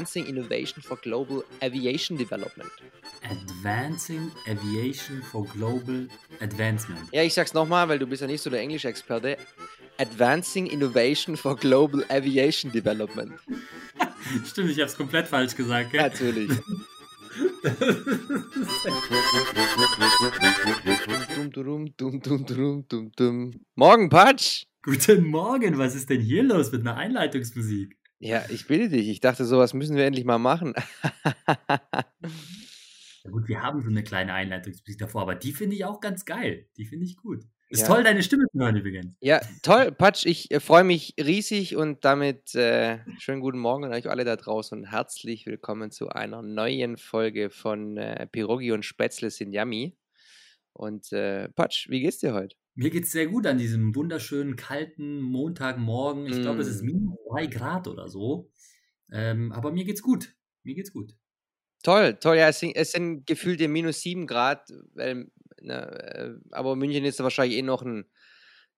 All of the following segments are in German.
Advancing Innovation for Global Aviation Development. Advancing Aviation for Global Advancement. Ja, ich sag's nochmal, weil du bist ja nicht so der Englischexperte. Advancing Innovation for Global Aviation Development. Stimmt, ich hab's komplett falsch gesagt, gell? Natürlich. dum, dum, dum, dum, dum, dum, dum. Morgen, Patsch! Guten Morgen, was ist denn hier los mit einer Einleitungsmusik? Ja, ich bitte dich. Ich dachte, sowas müssen wir endlich mal machen. ja gut, wir haben so eine kleine Einleitungsmusik davor, aber die finde ich auch ganz geil. Die finde ich gut. Ist Ja. toll, deine Stimme zu hören übrigens. Ja, toll, Patsch. Ich äh, freue mich riesig und damit äh, schönen guten Morgen an euch alle da draußen und herzlich willkommen zu einer neuen Folge von äh, Pirogi und Spätzle sind yummy. Und äh, Patsch, wie geht's dir heute? Mir geht es sehr gut an diesem wunderschönen kalten Montagmorgen. Ich glaube, es ist Mm. minus drei Grad oder so. Ähm, aber mir geht's gut. Mir geht's gut. Toll, toll, ja, es sind, es sind gefühlte minus 7 Grad, ne, äh, aber München ist wahrscheinlich eh noch ein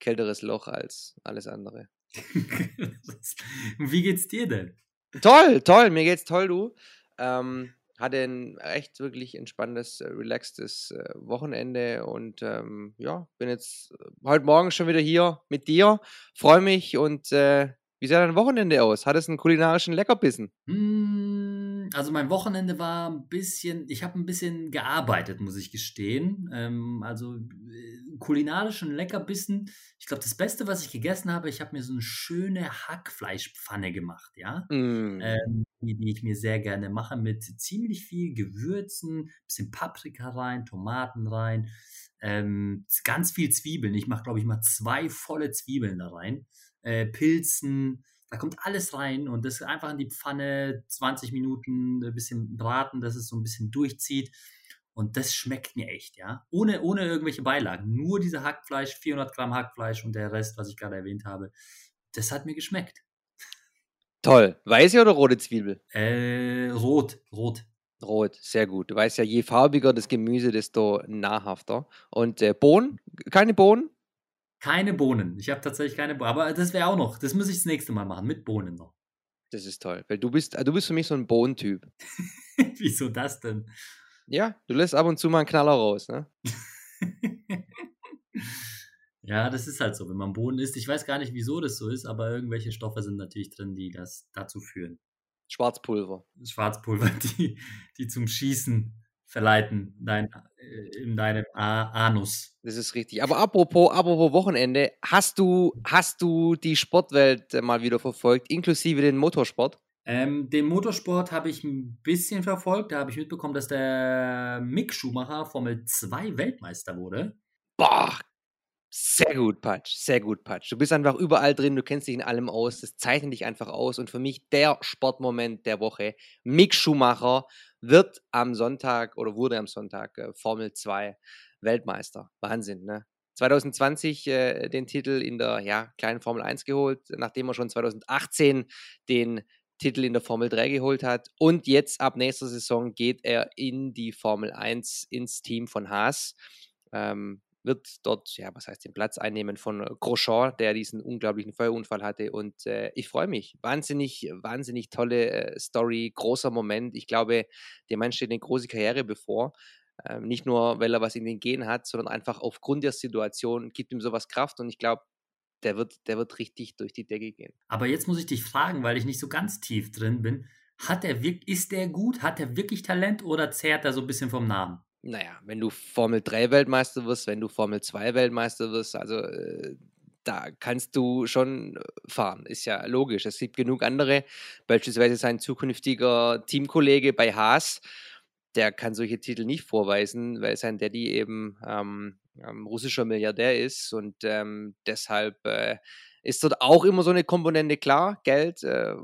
kälteres Loch als alles andere. Wie geht's dir denn? Toll, toll, mir geht's toll, du. Ähm, hatte ein echt wirklich entspanntes, äh, relaxtes äh, Wochenende und ähm, ja, bin jetzt äh, heute Morgen schon wieder hier mit dir. Freue mich und äh, wie sah dein Wochenende aus? Hattest du einen kulinarischen Leckerbissen? Hm, Also mein Wochenende war ein bisschen, ich habe ein bisschen gearbeitet, muss ich gestehen. Ähm, also äh, kulinarischen Leckerbissen. Ich glaube, das Beste, was ich gegessen habe, ich habe mir so eine schöne Hackfleischpfanne gemacht, ja. Mm. ähm, die, die ich mir sehr gerne mache, mit ziemlich viel Gewürzen, bisschen Paprika rein, Tomaten rein, ähm, ganz viel Zwiebeln. Ich mache, glaube ich, mal zwei volle Zwiebeln da rein, äh, Pilzen, da kommt alles rein und das einfach in die Pfanne, 20 Minuten, ein bisschen braten, dass es so ein bisschen durchzieht. Und das schmeckt mir echt, ja. Ohne, ohne irgendwelche Beilagen. Nur diese Hackfleisch, 400 Gramm Hackfleisch und der Rest, was ich gerade erwähnt habe. Das hat mir geschmeckt. Toll. Weiße oder rote Zwiebel? Äh, rot, rot. Rot, sehr gut. Du weißt ja, je farbiger das Gemüse, desto nahrhafter. Und äh, Bohnen? Keine Bohnen? Keine Bohnen. Ich habe tatsächlich keine Bohnen. Aber das wäre auch noch. Das muss ich das nächste Mal machen. Mit Bohnen noch. Das ist toll, weil du bist, äh, du bist für mich so ein Bohnentyp. Wieso das denn? Ja, du lässt ab und zu mal einen Knaller raus, ne? ja, das ist halt so, wenn man Bohnen isst. Ich weiß gar nicht, wieso das so ist, aber irgendwelche Stoffe sind natürlich drin, die das dazu führen. Schwarzpulver. Schwarzpulver, die, die zum Schießen verleiten dein, äh, in deinem Anus. Das ist richtig. Aber apropos, apropos Wochenende, hast du, hast du die Sportwelt äh, mal wieder verfolgt, inklusive den Motorsport? Ähm, den Motorsport habe ich ein bisschen verfolgt. Da habe ich mitbekommen, dass der Mick Schumacher Formel 2 Weltmeister wurde. Boah, sehr gut, Patsch, sehr gut, Patsch. Du bist einfach überall drin, du kennst dich in allem aus, das zeichnet dich einfach aus. Und für mich der Sportmoment der Woche, Mick Schumacher wird am Sonntag oder wurde am Sonntag äh, Formel 2 Weltmeister. Wahnsinn, ne? 2020 äh, den Titel in der ja, kleinen Formel 1 geholt, nachdem er schon 2018 den Titel in der Formel 3 geholt hat. Und jetzt ab nächster Saison geht er in die Formel 1 ins Team von Haas. Ähm, wird dort, ja, was heißt den Platz einnehmen von Grosjean, der diesen unglaublichen Feuerunfall hatte. Und äh, ich freue mich. Wahnsinnig, wahnsinnig tolle äh, Story, großer Moment. Ich glaube, dem Mann steht eine große Karriere bevor. Ähm, nicht nur, weil er was in den Genen hat, sondern einfach aufgrund der Situation gibt ihm sowas Kraft. Und ich glaube, der wird, der wird richtig durch die Decke gehen. Aber jetzt muss ich dich fragen, weil ich nicht so ganz tief drin bin. Hat er wirk ist der gut? Hat er wirklich Talent oder zehrt er so ein bisschen vom Namen? Naja, wenn du Formel 3 Weltmeister wirst, wenn du Formel 2 Weltmeister wirst, also äh, da kannst du schon äh, fahren. Ist ja logisch. Es gibt genug andere, beispielsweise sein zukünftiger Teamkollege bei Haas, der kann solche Titel nicht vorweisen, weil sein Daddy eben ähm, ähm, russischer Milliardär ist und ähm, deshalb äh, ist dort auch immer so eine Komponente klar, Geld, äh,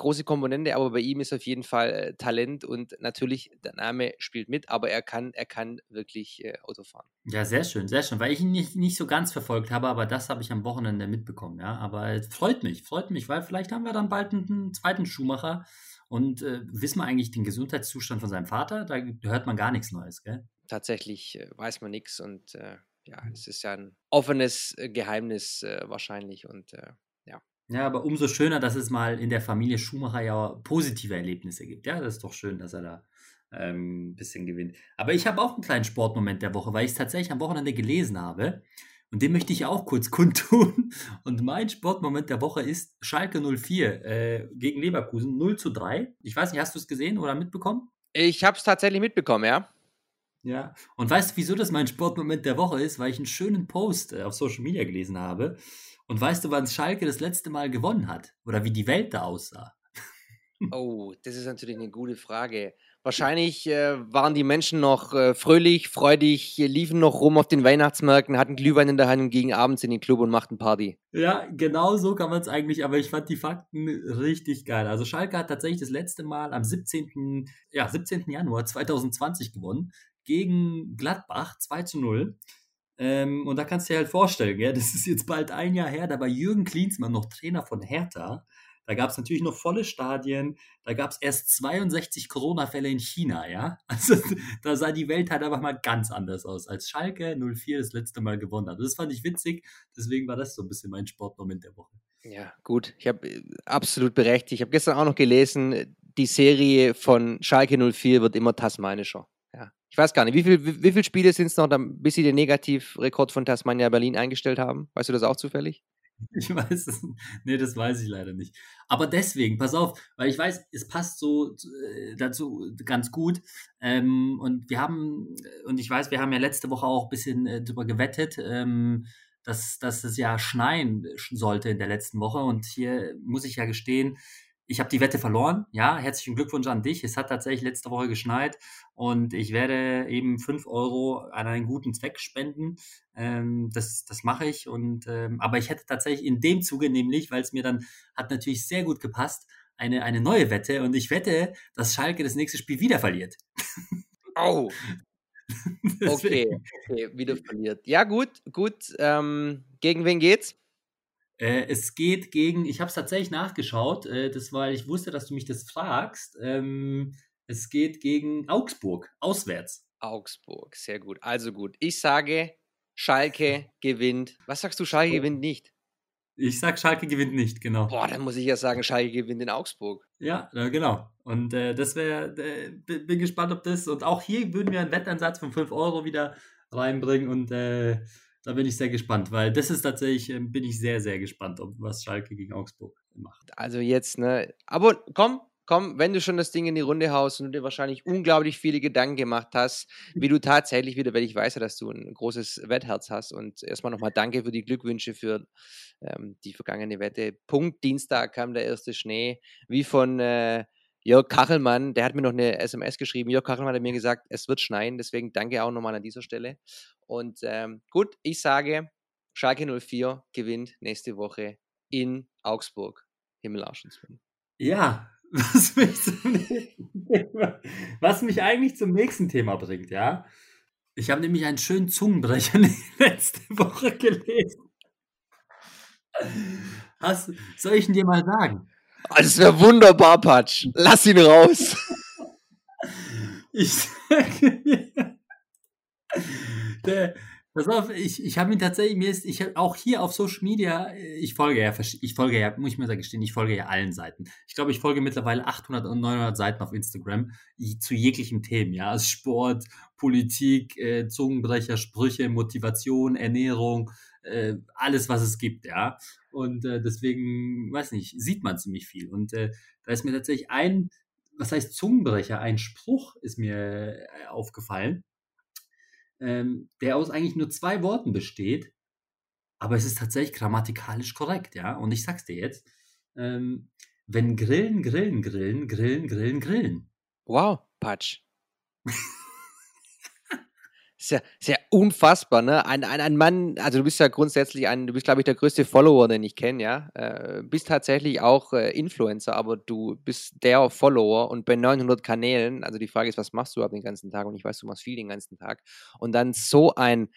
große Komponente, aber bei ihm ist auf jeden Fall äh, Talent und natürlich der Name spielt mit, aber er kann, er kann wirklich äh, Auto fahren. Ja, sehr schön, sehr schön, weil ich ihn nicht, nicht so ganz verfolgt habe, aber das habe ich am Wochenende mitbekommen, ja. Aber es freut mich, freut mich, weil vielleicht haben wir dann bald einen, einen zweiten Schuhmacher und äh, wissen wir eigentlich den Gesundheitszustand von seinem Vater? Da hört man gar nichts Neues, gell? Tatsächlich äh, weiß man nichts und äh, ja, es ist ja ein offenes äh, Geheimnis wahrscheinlich und ja. Aber umso schöner, dass es mal in der Familie Schumacher ja positive Erlebnisse gibt. Ja, das ist doch schön, dass er da ähm, ein bisschen gewinnt. Aber ich habe auch einen kleinen Sportmoment der Woche, weil ich es tatsächlich am Wochenende gelesen habe. Und den möchte ich auch kurz kundtun. Und mein Sportmoment der Woche ist Schalke 04 äh, gegen Leverkusen 0 zu 3. Ich weiß nicht, hast du es gesehen oder mitbekommen? Ich habe es tatsächlich mitbekommen, ja. Ja. Und weißt du, wieso das mein Sportmoment der Woche ist? Weil ich einen schönen Post äh, auf Social Media gelesen habe. Und weißt du, wann Schalke das letzte Mal gewonnen hat? Oder wie die Welt da aussah? Oh, das ist natürlich eine gute Frage. Wahrscheinlich äh, waren die Menschen noch äh, fröhlich, freudig, liefen noch rum auf den Weihnachtsmärkten, hatten Glühwein in der Hand und gingen abends in den Club und machten Party. Ja, genau so kann man es eigentlich, aber ich fand die Fakten richtig geil. Also Schalke hat tatsächlich das letzte Mal am 17. Ja, 17. Januar 2020 gewonnen gegen Gladbach 2 zu 0. Ähm, und da kannst du dir halt vorstellen, ja, das ist jetzt bald ein Jahr her, da war Jürgen Klinsmann noch Trainer von Hertha. Da gab es natürlich noch volle Stadien. Da gab es erst 62 Corona-Fälle in China, ja. Also da sah die Welt halt einfach mal ganz anders aus, als Schalke 04 das letzte Mal gewonnen hat. Das fand ich witzig. Deswegen war das so ein bisschen mein Sportmoment der Woche. Ja, gut. Ich habe äh, absolut berechtigt. Ich habe gestern auch noch gelesen, die Serie von Schalke 04 wird immer tasmanischer. Ich weiß gar nicht, wie, viel, wie, wie viele Spiele sind es noch, bis sie den Negativrekord von Tasmania Berlin eingestellt haben? Weißt du das auch zufällig? Ich weiß es. Nee, das weiß ich leider nicht. Aber deswegen, pass auf, weil ich weiß, es passt so äh, dazu ganz gut. Ähm, und wir haben, und ich weiß, wir haben ja letzte Woche auch ein bisschen äh, drüber gewettet, ähm, dass, dass es ja schneien sollte in der letzten Woche. Und hier muss ich ja gestehen, ich habe die Wette verloren. Ja, herzlichen Glückwunsch an dich. Es hat tatsächlich letzte Woche geschneit und ich werde eben 5 Euro an einen guten Zweck spenden. Ähm, das das mache ich. Und, ähm, aber ich hätte tatsächlich in dem Zuge nämlich, weil es mir dann hat natürlich sehr gut gepasst, eine, eine neue Wette. Und ich wette, dass Schalke das nächste Spiel wieder verliert. Oh. okay, okay, wieder verliert. Ja, gut, gut. Ähm, gegen wen geht's? Äh, es geht gegen, ich habe es tatsächlich nachgeschaut, äh, das weil ich wusste, dass du mich das fragst. Ähm, es geht gegen Augsburg, auswärts. Augsburg, sehr gut. Also gut. Ich sage, Schalke gewinnt. Was sagst du, Schalke gewinnt nicht? Ich sag, Schalke gewinnt nicht, genau. Boah, dann muss ich ja sagen, Schalke gewinnt in Augsburg. Ja, genau. Und äh, das wäre, äh, bin gespannt, ob das, und auch hier würden wir einen Wettansatz von 5 Euro wieder reinbringen und äh, da bin ich sehr gespannt, weil das ist tatsächlich, ähm, bin ich sehr, sehr gespannt, ob was Schalke gegen Augsburg macht. Also jetzt, ne? Aber komm, komm, wenn du schon das Ding in die Runde haust und du dir wahrscheinlich unglaublich viele Gedanken gemacht hast, wie du tatsächlich wieder, weil ich weiß ja, dass du ein großes Wettherz hast und erstmal nochmal danke für die Glückwünsche für ähm, die vergangene Wette. Punkt Dienstag kam der erste Schnee, wie von äh, Jörg Kachelmann, der hat mir noch eine SMS geschrieben. Jörg Kachelmann hat mir gesagt, es wird schneien, deswegen danke auch nochmal an dieser Stelle. Und ähm, gut, ich sage, Schalke 04 gewinnt nächste Woche in Augsburg. Himmelarschensmann. Ja, was mich, Thema, was mich eigentlich zum nächsten Thema bringt, ja. Ich habe nämlich einen schönen Zungenbrecher letzte Woche gelesen. Hast, soll ich ihn dir mal sagen? Das wäre wunderbar, Patsch. Lass ihn raus. Ich sage mir, der, pass auf, ich, ich habe ihn tatsächlich, mir ist, ich habe auch hier auf Social Media, ich folge ja, ich folge ja, muss ich mir sagen, ich folge ja allen Seiten. Ich glaube, ich folge mittlerweile 800 und 900 Seiten auf Instagram zu jeglichen Themen, ja, also Sport, Politik, äh, Zungenbrecher, Sprüche, Motivation, Ernährung, äh, alles, was es gibt, ja. Und äh, deswegen, weiß nicht, sieht man ziemlich viel. Und äh, da ist mir tatsächlich ein, was heißt Zungenbrecher, ein Spruch ist mir äh, aufgefallen, ähm, der aus eigentlich nur zwei Worten besteht, aber es ist tatsächlich grammatikalisch korrekt, ja. Und ich sag's dir jetzt, ähm, wenn Grillen, Grillen, Grillen, Grillen, Grillen, Grillen. Wow, Patsch. Ist ja, ist ja unfassbar, ne? Ein, ein, ein Mann, also du bist ja grundsätzlich ein, du bist, glaube ich, der größte Follower, den ich kenne, ja. Äh, bist tatsächlich auch äh, Influencer, aber du bist der Follower und bei 900 Kanälen, also die Frage ist, was machst du ab den ganzen Tag? Und ich weiß, du machst viel den ganzen Tag. Und dann so ein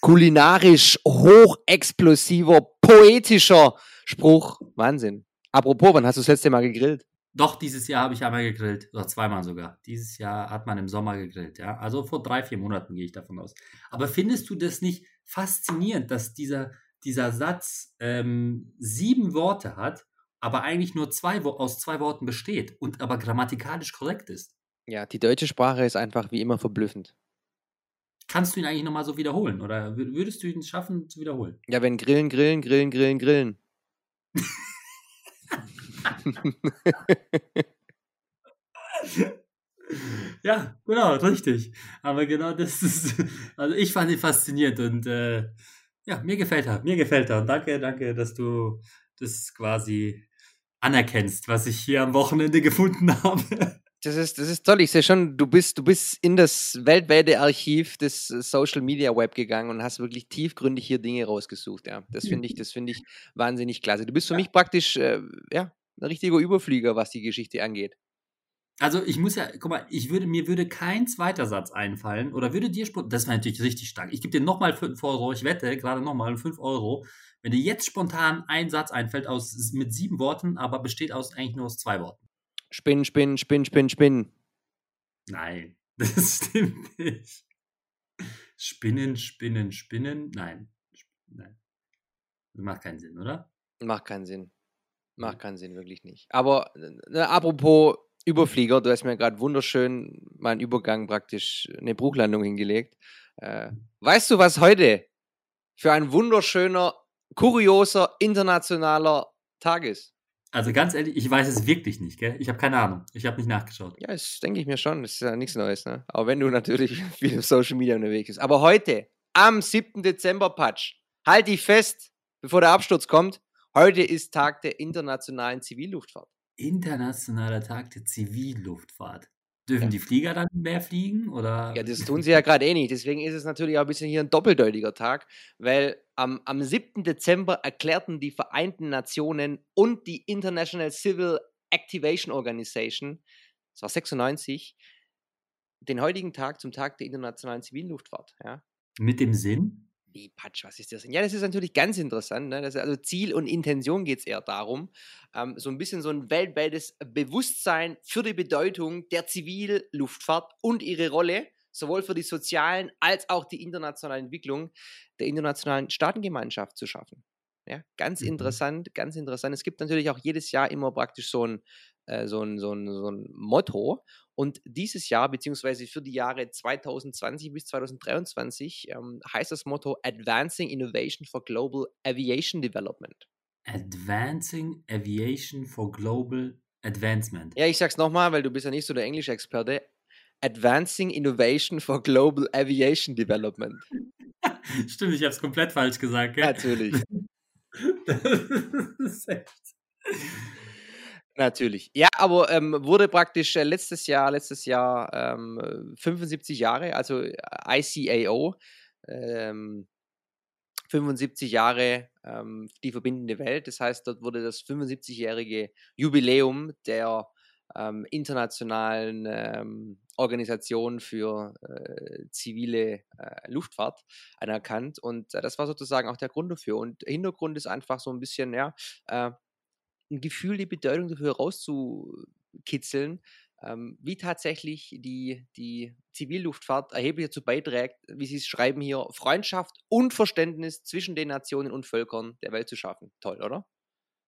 kulinarisch hochexplosiver, poetischer Spruch. Wahnsinn. Apropos, wann hast du das letzte Mal gegrillt? Doch, dieses Jahr habe ich einmal gegrillt, oder zweimal sogar. Dieses Jahr hat man im Sommer gegrillt, ja. Also vor drei, vier Monaten gehe ich davon aus. Aber findest du das nicht faszinierend, dass dieser, dieser Satz ähm, sieben Worte hat, aber eigentlich nur zwei, aus zwei Worten besteht und aber grammatikalisch korrekt ist. Ja, die deutsche Sprache ist einfach wie immer verblüffend. Kannst du ihn eigentlich nochmal so wiederholen oder würdest du ihn schaffen zu wiederholen? Ja, wenn Grillen, Grillen, Grillen, Grillen, Grillen. ja, genau, richtig. Aber genau das ist, also ich fand ihn faszinierend und äh, ja, mir gefällt er, mir gefällt er. Und danke, danke, dass du das quasi anerkennst, was ich hier am Wochenende gefunden habe. Das ist, das ist toll. Ich sehe schon, du bist, du bist in das weltweite Archiv des Social Media Web gegangen und hast wirklich tiefgründig hier Dinge rausgesucht. Ja, das finde ich, das finde ich wahnsinnig klasse. Du bist für ja. mich praktisch, äh, ja, ein richtiger Überflieger, was die Geschichte angeht. Also ich muss ja, guck mal, ich würde, mir würde kein zweiter Satz einfallen oder würde dir, das wäre natürlich richtig stark. Ich gebe dir nochmal 5 Euro, ich wette, gerade nochmal 5 Euro. Wenn dir jetzt spontan ein Satz einfällt aus, mit sieben Worten, aber besteht aus eigentlich nur aus zwei Worten. Spinn, spinn, spinn, spinn, spinn. Nein, das stimmt nicht. Spinnen, spinnen, spinnen. Nein. Nein. Das macht keinen Sinn, oder? Macht keinen Sinn. Macht keinen Sinn, wirklich nicht. Aber äh, apropos Überflieger, du hast mir gerade wunderschön meinen Übergang praktisch eine Bruchlandung hingelegt. Äh, weißt du, was heute für ein wunderschöner, kurioser, internationaler Tag ist? Also ganz ehrlich, ich weiß es wirklich nicht, gell? Ich habe keine Ahnung. Ich habe nicht nachgeschaut. Ja, das denke ich mir schon. Das ist ja nichts Neues, ne? Aber wenn du natürlich viel auf Social Media unterwegs bist. Aber heute, am 7. Dezember, Patsch, halt dich fest, bevor der Absturz kommt. Heute ist Tag der internationalen Zivilluftfahrt. Internationaler Tag der Zivilluftfahrt. Dürfen ja. die Flieger dann mehr fliegen? Oder? Ja, das tun sie ja gerade eh nicht. Deswegen ist es natürlich auch ein bisschen hier ein doppeldeutiger Tag, weil am, am 7. Dezember erklärten die Vereinten Nationen und die International Civil Activation Organization, das war 96, den heutigen Tag zum Tag der internationalen Zivilluftfahrt. Ja. Mit dem Sinn? Wie Patsch, was ist das denn? Ja, das ist natürlich ganz interessant. Ne? Das also Ziel und Intention geht es eher darum, ähm, so ein bisschen so ein weltweites Bewusstsein für die Bedeutung der Zivilluftfahrt und ihre Rolle, sowohl für die sozialen als auch die internationale Entwicklung der internationalen Staatengemeinschaft zu schaffen. Ja, ganz mhm. interessant, ganz interessant. Es gibt natürlich auch jedes Jahr immer praktisch so ein, äh, so ein, so ein, so ein Motto. Und dieses Jahr, beziehungsweise für die Jahre 2020 bis 2023, ähm, heißt das Motto Advancing Innovation for Global Aviation Development. Advancing Aviation for Global Advancement. Ja, ich sag's nochmal, weil du bist ja nicht so der Englisch-Experte. Advancing Innovation for Global Aviation Development. Stimmt, ich habe es komplett falsch gesagt. Gell? Natürlich. das ist echt. Natürlich. Ja, aber ähm, wurde praktisch äh, letztes Jahr, letztes Jahr ähm, 75 Jahre, also äh, ICAO, ähm, 75 Jahre ähm, die verbindende Welt. Das heißt, dort wurde das 75-jährige Jubiläum der ähm, internationalen ähm, Organisation für äh, zivile äh, Luftfahrt anerkannt. Und äh, das war sozusagen auch der Grund dafür. Und Hintergrund ist einfach so ein bisschen, ja, äh, ein Gefühl, die Bedeutung dafür rauszukitzeln, ähm, wie tatsächlich die, die Zivilluftfahrt erheblich dazu beiträgt, wie Sie es schreiben hier, Freundschaft und Verständnis zwischen den Nationen und Völkern der Welt zu schaffen. Toll, oder?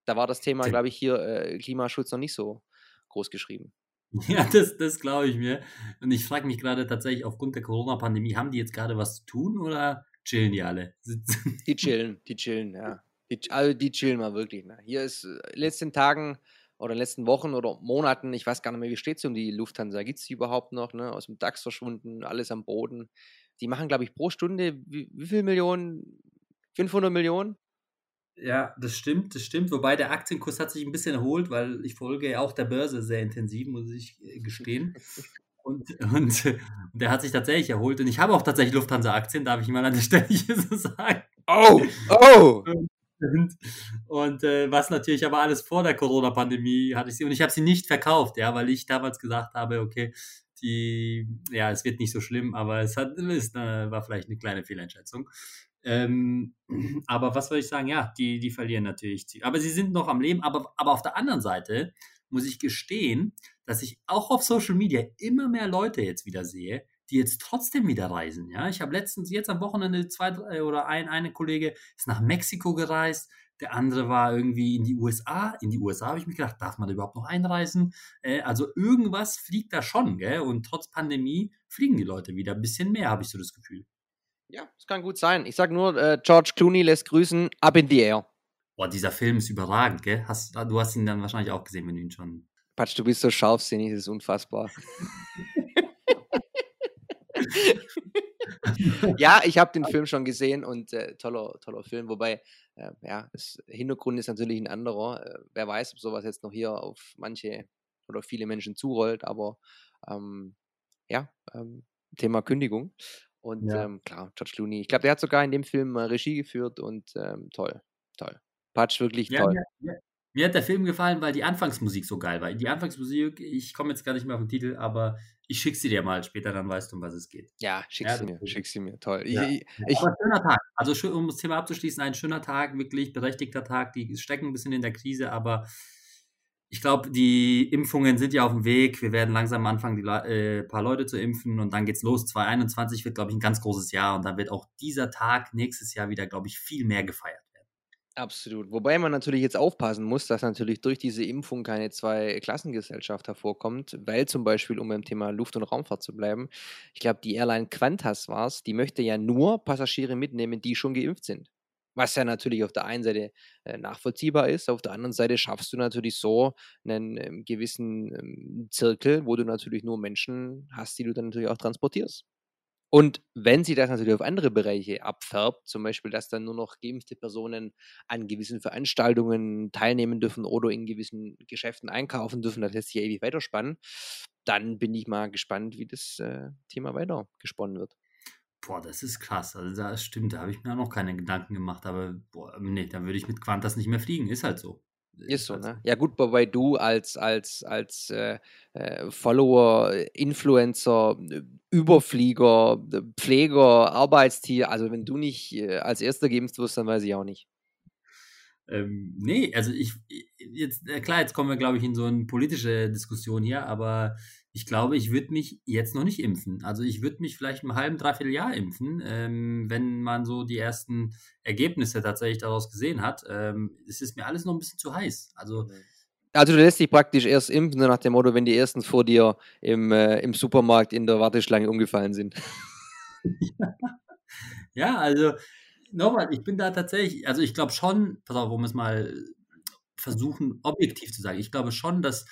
Da war das Thema, glaube ich, hier äh, Klimaschutz noch nicht so groß geschrieben. Ja, das, das glaube ich mir. Und ich frage mich gerade tatsächlich, aufgrund der Corona-Pandemie, haben die jetzt gerade was zu tun oder chillen die alle? Die chillen, die chillen, ja. Die, also die chillen mal wirklich. Ne? Hier ist in äh, letzten Tagen oder in den letzten Wochen oder Monaten, ich weiß gar nicht mehr, wie steht es um die Lufthansa? Gibt es die überhaupt noch? Ne? Aus dem DAX verschwunden, alles am Boden. Die machen, glaube ich, pro Stunde wie, wie viel Millionen? 500 Millionen? Ja, das stimmt, das stimmt. Wobei der Aktienkurs hat sich ein bisschen erholt, weil ich folge ja auch der Börse sehr intensiv, muss ich äh, gestehen. Und, und, und der hat sich tatsächlich erholt. Und ich habe auch tatsächlich Lufthansa-Aktien, darf ich mal an der Stelle hier so sagen. Oh, oh! Sind. Und äh, was natürlich aber alles vor der Corona-Pandemie hatte ich sie und ich habe sie nicht verkauft, ja, weil ich damals gesagt habe, okay, die, ja, es wird nicht so schlimm, aber es hat, es äh, war vielleicht eine kleine Fehleinschätzung. Ähm, aber was soll ich sagen? Ja, die, die verlieren natürlich. Aber sie sind noch am Leben. Aber, aber auf der anderen Seite muss ich gestehen, dass ich auch auf Social Media immer mehr Leute jetzt wieder sehe, die jetzt trotzdem wieder reisen. Ja, ich habe letztens jetzt am Wochenende zwei drei, oder ein eine Kollege ist nach Mexiko gereist, der andere war irgendwie in die USA. In die USA habe ich mich gedacht, darf man da überhaupt noch einreisen? Äh, also irgendwas fliegt da schon, gell? Und trotz Pandemie fliegen die Leute wieder ein bisschen mehr, habe ich so das Gefühl. Ja, das kann gut sein. Ich sage nur, äh, George Clooney lässt grüßen, up in the air. Boah, dieser Film ist überragend, gell? Hast, du hast ihn dann wahrscheinlich auch gesehen, wenn du ihn schon. Patsch, du bist so scharfsinnig, das ist unfassbar. ja, ich habe den Film schon gesehen und äh, toller, toller Film. Wobei, äh, ja, das Hintergrund ist natürlich ein anderer. Äh, wer weiß, ob sowas jetzt noch hier auf manche oder viele Menschen zurollt, aber ähm, ja, ähm, Thema Kündigung. Und ja. ähm, klar, George Clooney. Ich glaube, der hat sogar in dem Film äh, Regie geführt und ähm, toll, toll. Patsch, wirklich ja, toll. Ja, mir hat der Film gefallen, weil die Anfangsmusik so geil war. Die Anfangsmusik, ich komme jetzt gar nicht mehr auf den Titel, aber ich schicke sie dir mal später, dann weißt du, um was es geht. Ja, schick ja, sie mir, schick sie mir, toll. Ja. Ich, ich, aber schöner Tag. Also um das Thema abzuschließen, ein schöner Tag, wirklich berechtigter Tag. Die stecken ein bisschen in der Krise, aber ich glaube, die Impfungen sind ja auf dem Weg. Wir werden langsam anfangen, die äh, paar Leute zu impfen und dann geht's los. 2021 wird, glaube ich, ein ganz großes Jahr und dann wird auch dieser Tag nächstes Jahr wieder, glaube ich, viel mehr gefeiert. Absolut. Wobei man natürlich jetzt aufpassen muss, dass natürlich durch diese Impfung keine Zwei-Klassengesellschaft hervorkommt, weil zum Beispiel, um beim Thema Luft- und Raumfahrt zu bleiben, ich glaube, die Airline Qantas war es, die möchte ja nur Passagiere mitnehmen, die schon geimpft sind. Was ja natürlich auf der einen Seite äh, nachvollziehbar ist, auf der anderen Seite schaffst du natürlich so einen ähm, gewissen ähm, Zirkel, wo du natürlich nur Menschen hast, die du dann natürlich auch transportierst. Und wenn sie das natürlich auf andere Bereiche abfärbt, zum Beispiel, dass dann nur noch geimpfte Personen an gewissen Veranstaltungen teilnehmen dürfen oder in gewissen Geschäften einkaufen dürfen, das lässt sich ja ewig weiterspannen, dann bin ich mal gespannt, wie das äh, Thema weiter gesponnen wird. Boah, das ist krass. Also das stimmt, da habe ich mir auch noch keine Gedanken gemacht, aber boah, nee, dann würde ich mit Quantas nicht mehr fliegen, ist halt so. Ist so, ne? Ja gut, wobei du als, als, als äh, äh, Follower, Influencer, Überflieger, Pfleger, Arbeitstier, also wenn du nicht äh, als erster geimpft wirst, dann weiß ich auch nicht. Ähm, nee, also ich, jetzt, klar, jetzt kommen wir, glaube ich, in so eine politische Diskussion hier, aber ich glaube, ich würde mich jetzt noch nicht impfen. Also ich würde mich vielleicht im halben, dreiviertel Jahr impfen, ähm, wenn man so die ersten Ergebnisse tatsächlich daraus gesehen hat. Ähm, es ist mir alles noch ein bisschen zu heiß. Also also du lässt dich praktisch erst impfen, nach dem Motto, wenn die ersten vor dir im, äh, im Supermarkt in der Warteschlange umgefallen sind. ja, also nochmal, ich bin da tatsächlich, also ich glaube schon, pass auf, um es mal versuchen, objektiv zu sagen, ich glaube schon, dass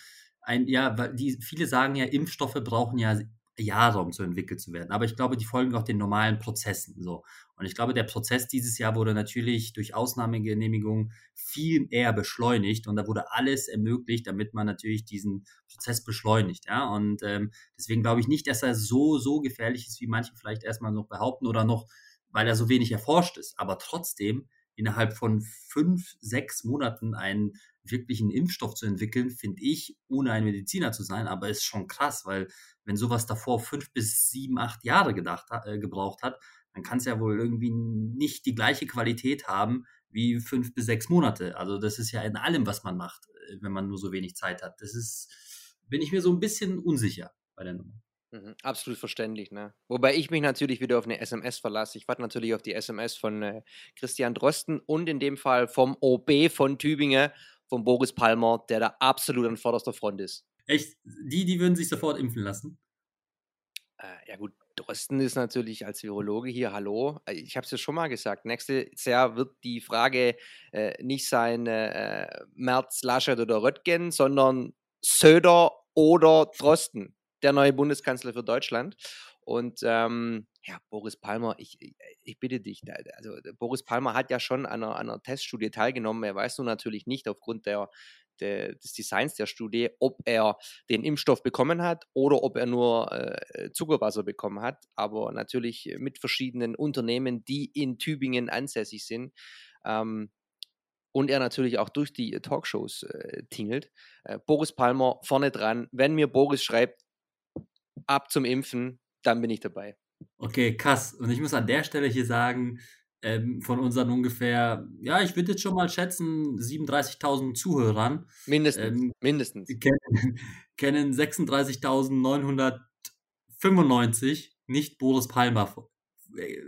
ein, ja, die, viele sagen ja, Impfstoffe brauchen ja Jahre, um zu entwickelt zu werden. Aber ich glaube, die folgen auch den normalen Prozessen. So. Und ich glaube, der Prozess dieses Jahr wurde natürlich durch Ausnahmegenehmigung viel eher beschleunigt und da wurde alles ermöglicht, damit man natürlich diesen Prozess beschleunigt. Ja? Und ähm, deswegen glaube ich nicht, dass er so, so gefährlich ist, wie manche vielleicht erstmal noch behaupten oder noch weil er so wenig erforscht ist. Aber trotzdem innerhalb von fünf, sechs Monaten einen wirklichen Impfstoff zu entwickeln, finde ich, ohne ein Mediziner zu sein, aber ist schon krass, weil wenn sowas davor fünf bis sieben, acht Jahre gedacht, äh, gebraucht hat, dann kann es ja wohl irgendwie nicht die gleiche Qualität haben wie fünf bis sechs Monate. Also das ist ja in allem, was man macht, äh, wenn man nur so wenig Zeit hat. Das ist, bin ich mir so ein bisschen unsicher bei der Nummer. Mhm, absolut verständlich, ne? Wobei ich mich natürlich wieder auf eine SMS verlasse. Ich warte natürlich auf die SMS von äh, Christian Drosten und in dem Fall vom OB von Tübingen, von Boris Palmer, der da absolut an vorderster Front ist. Echt? Die, die würden sich sofort impfen lassen? Äh, ja gut, Drosten ist natürlich als Virologe hier, hallo. Äh, ich habe es ja schon mal gesagt, nächstes Jahr wird die Frage äh, nicht sein äh, Merz, Laschet oder Röttgen, sondern Söder oder Drosten der neue Bundeskanzler für Deutschland. Und ähm, ja, Boris Palmer, ich, ich bitte dich, also Boris Palmer hat ja schon an einer, an einer Teststudie teilgenommen. Er weiß nur natürlich nicht aufgrund der, der, des Designs der Studie, ob er den Impfstoff bekommen hat oder ob er nur äh, Zuckerwasser bekommen hat. Aber natürlich mit verschiedenen Unternehmen, die in Tübingen ansässig sind. Ähm, und er natürlich auch durch die Talkshows äh, tingelt. Äh, Boris Palmer vorne dran. Wenn mir Boris schreibt, ab zum Impfen, dann bin ich dabei. Okay, krass. Und ich muss an der Stelle hier sagen, ähm, von unseren ungefähr, ja, ich würde jetzt schon mal schätzen, 37.000 Zuhörern. Mindestens. Ähm, mindestens. Kennen, kennen 36.995 nicht Boris Palmer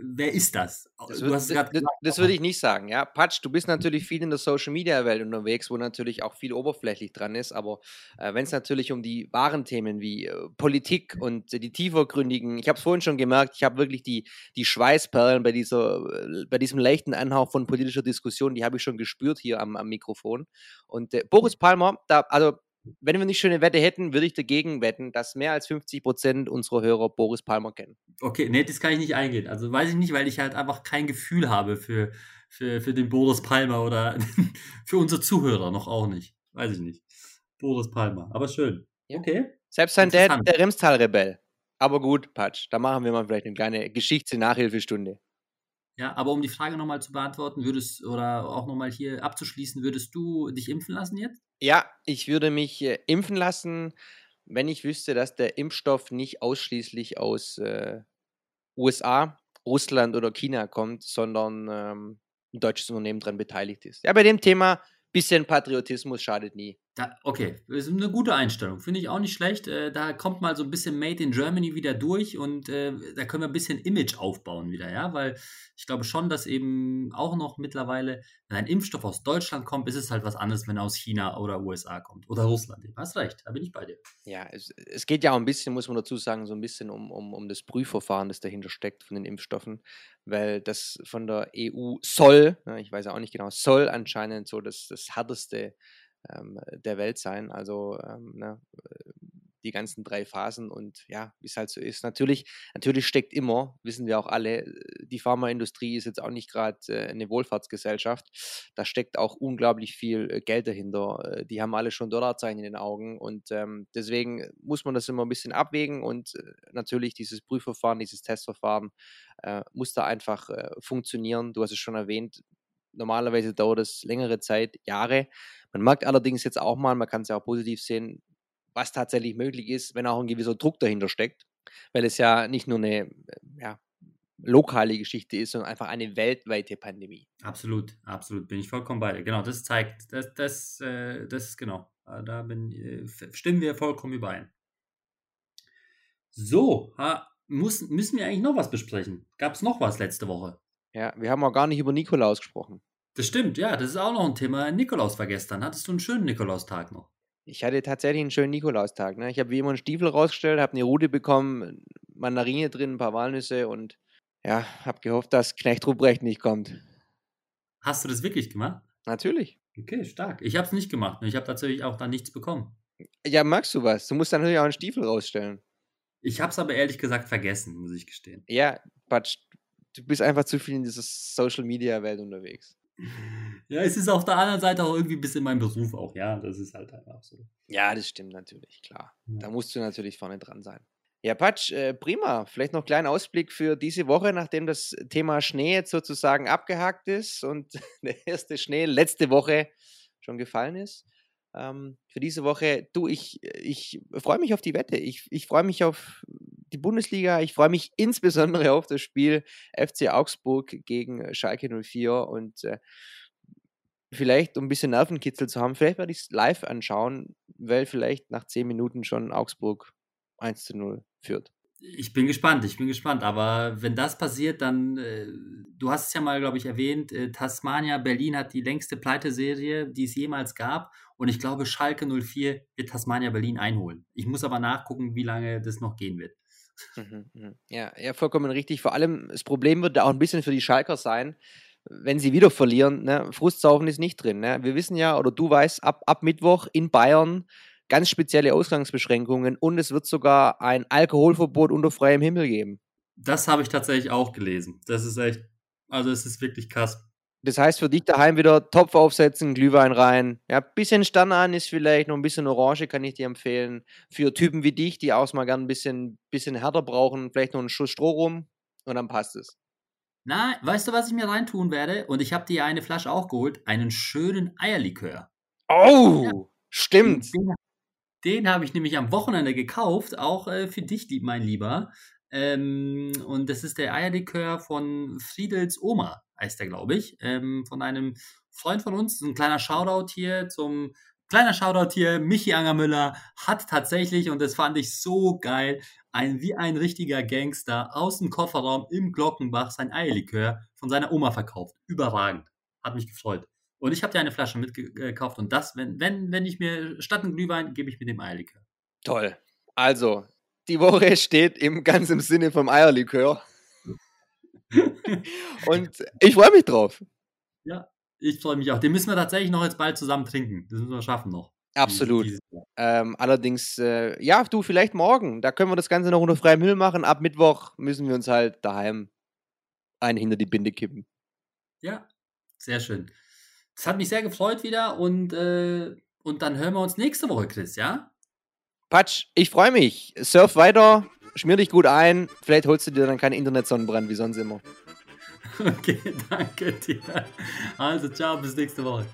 wer ist das? Das, würd, das, das, das würde ich nicht sagen, ja. Patsch, du bist natürlich viel in der Social Media Welt unterwegs, wo natürlich auch viel oberflächlich dran ist, aber äh, wenn es natürlich um die wahren Themen wie äh, Politik und äh, die tiefergründigen, ich habe es vorhin schon gemerkt, ich habe wirklich die, die Schweißperlen bei dieser, äh, bei diesem leichten Anhauch von politischer Diskussion, die habe ich schon gespürt hier am, am Mikrofon. Und äh, Boris Palmer, da, also wenn wir nicht schöne Wette hätten, würde ich dagegen wetten, dass mehr als 50 Prozent unserer Hörer Boris Palmer kennen. Okay, nee, das kann ich nicht eingehen. Also weiß ich nicht, weil ich halt einfach kein Gefühl habe für, für, für den Boris Palmer oder für unsere Zuhörer noch auch nicht. Weiß ich nicht. Boris Palmer, aber schön. Ja. Okay. Selbst sein Dad, der Remstal-Rebell. Aber gut, Patsch, da machen wir mal vielleicht eine kleine Geschichts-Nachhilfestunde. Ja, aber um die Frage nochmal zu beantworten, würdest oder auch nochmal hier abzuschließen, würdest du dich impfen lassen jetzt? Ja, ich würde mich äh, impfen lassen, wenn ich wüsste, dass der Impfstoff nicht ausschließlich aus äh, USA, Russland oder China kommt, sondern ähm, ein deutsches Unternehmen daran beteiligt ist. Ja, bei dem Thema bisschen Patriotismus schadet nie. Da, okay, das ist eine gute Einstellung. Finde ich auch nicht schlecht. Äh, da kommt mal so ein bisschen Made in Germany wieder durch und äh, da können wir ein bisschen Image aufbauen wieder, ja, weil ich glaube schon, dass eben auch noch mittlerweile, wenn ein Impfstoff aus Deutschland kommt, ist es halt was anderes, wenn er aus China oder USA kommt oder Russland. Du hast recht, da bin ich bei dir. Ja, es, es geht ja auch ein bisschen, muss man dazu sagen, so ein bisschen um, um, um das Prüfverfahren, das dahinter steckt von den Impfstoffen, weil das von der EU soll, ich weiß ja auch nicht genau, soll anscheinend so das, das härteste ähm, der Welt sein. Also ähm, ne, die ganzen drei Phasen und ja, wie es halt so ist. Natürlich, natürlich steckt immer, wissen wir auch alle, die Pharmaindustrie ist jetzt auch nicht gerade äh, eine Wohlfahrtsgesellschaft. Da steckt auch unglaublich viel äh, Geld dahinter. Äh, die haben alle schon Dollarzeichen in den Augen und ähm, deswegen muss man das immer ein bisschen abwägen und äh, natürlich dieses Prüfverfahren, dieses Testverfahren äh, muss da einfach äh, funktionieren. Du hast es schon erwähnt, normalerweise dauert es längere Zeit, Jahre. Man merkt allerdings jetzt auch mal, man kann es ja auch positiv sehen, was tatsächlich möglich ist, wenn auch ein gewisser Druck dahinter steckt, weil es ja nicht nur eine ja, lokale Geschichte ist, sondern einfach eine weltweite Pandemie. Absolut, absolut, bin ich vollkommen bei dir. Genau, das zeigt, das, das, äh, das ist genau, äh, da bin, äh, stimmen wir vollkommen überein. So, ha, muss, müssen wir eigentlich noch was besprechen? Gab es noch was letzte Woche? Ja, wir haben auch gar nicht über Nikolaus gesprochen. Das stimmt, ja, das ist auch noch ein Thema. Nikolaus war gestern. Hattest du einen schönen Nikolaustag noch? Ich hatte tatsächlich einen schönen Nikolaustag. Ne? Ich habe wie immer einen Stiefel rausgestellt, habe eine Rute bekommen, Mandarine drin, ein paar Walnüsse und ja, habe gehofft, dass Knecht Ruprecht nicht kommt. Hast du das wirklich gemacht? Natürlich. Okay, stark. Ich habe es nicht gemacht. Ich habe tatsächlich auch da nichts bekommen. Ja, magst du was? Du musst dann natürlich auch einen Stiefel rausstellen. Ich habe es aber ehrlich gesagt vergessen, muss ich gestehen. Ja, Quatsch. Du bist einfach zu viel in dieser Social-Media-Welt unterwegs. Ja, es ist auf der anderen Seite auch irgendwie ein bisschen mein Beruf auch, ja. Das ist halt einfach so. Ja, das stimmt natürlich, klar. Ja. Da musst du natürlich vorne dran sein. Ja, Patsch, äh, prima. Vielleicht noch ein kleiner Ausblick für diese Woche, nachdem das Thema Schnee jetzt sozusagen abgehakt ist und der erste Schnee letzte Woche schon gefallen ist. Ähm, für diese Woche, du, ich, ich freue mich auf die Wette. Ich, ich freue mich auf die Bundesliga. Ich freue mich insbesondere auf das Spiel FC Augsburg gegen Schalke 04 und äh, vielleicht, um ein bisschen Nervenkitzel zu haben, vielleicht werde ich es live anschauen, weil vielleicht nach zehn Minuten schon Augsburg 1 zu 0 führt. Ich bin gespannt, ich bin gespannt. Aber wenn das passiert, dann, äh, du hast es ja mal, glaube ich, erwähnt, äh, Tasmania Berlin hat die längste Pleiteserie, die es jemals gab. Und ich glaube, Schalke 04 wird Tasmania Berlin einholen. Ich muss aber nachgucken, wie lange das noch gehen wird. Mhm, mhm. Ja, ja, vollkommen richtig. Vor allem, das Problem wird auch ein bisschen für die Schalker sein, wenn sie wieder verlieren. Ne? Frustsaufen ist nicht drin. Ne? Wir wissen ja, oder du weißt, ab, ab Mittwoch in Bayern ganz spezielle Ausgangsbeschränkungen und es wird sogar ein Alkoholverbot unter freiem Himmel geben. Das habe ich tatsächlich auch gelesen. Das ist echt, also es ist wirklich krass. Das heißt für dich daheim wieder Topf aufsetzen, Glühwein rein. Ja, bisschen Stern ist vielleicht, noch ein bisschen Orange kann ich dir empfehlen. Für Typen wie dich, die auch mal gern ein bisschen, bisschen härter brauchen, vielleicht noch einen Schuss Stroh rum und dann passt es. Na, weißt du, was ich mir reintun werde? Und ich habe dir eine Flasche auch geholt, einen schönen Eierlikör. Oh, ja. stimmt. Den, den habe ich nämlich am Wochenende gekauft, auch äh, für dich, mein Lieber. Ähm, und das ist der Eierlikör von Friedels Oma heißt der, glaube ich, ähm, von einem Freund von uns. Ein kleiner Shoutout hier zum Kleiner Shoutout hier, Michi Angermüller hat tatsächlich, und das fand ich so geil, ein, wie ein richtiger Gangster aus dem Kofferraum im Glockenbach sein Eierlikör von seiner Oma verkauft. Überragend. Hat mich gefreut. Und ich habe dir eine Flasche mitgekauft und das, wenn, wenn, wenn ich mir statt einen Glühwein, gebe ich mir dem Eierlikör. Toll. Also, die Woche steht im ganzen Sinne vom Eierlikör. und ich freue mich drauf. Ja, ich freue mich auch. Den müssen wir tatsächlich noch jetzt bald zusammen trinken. Das müssen wir schaffen noch. Absolut. Ähm, allerdings, äh, ja, du, vielleicht morgen. Da können wir das Ganze noch unter freiem Himmel machen. Ab Mittwoch müssen wir uns halt daheim einen hinter die Binde kippen. Ja, sehr schön. Das hat mich sehr gefreut wieder und, äh, und dann hören wir uns nächste Woche, Chris, ja? Patsch, ich freue mich. Surf weiter, schmier dich gut ein. Vielleicht holst du dir dann keine Internetsonnenbrand wie sonst immer. Okay, danke dir. Also, ciao, bis nächste Woche.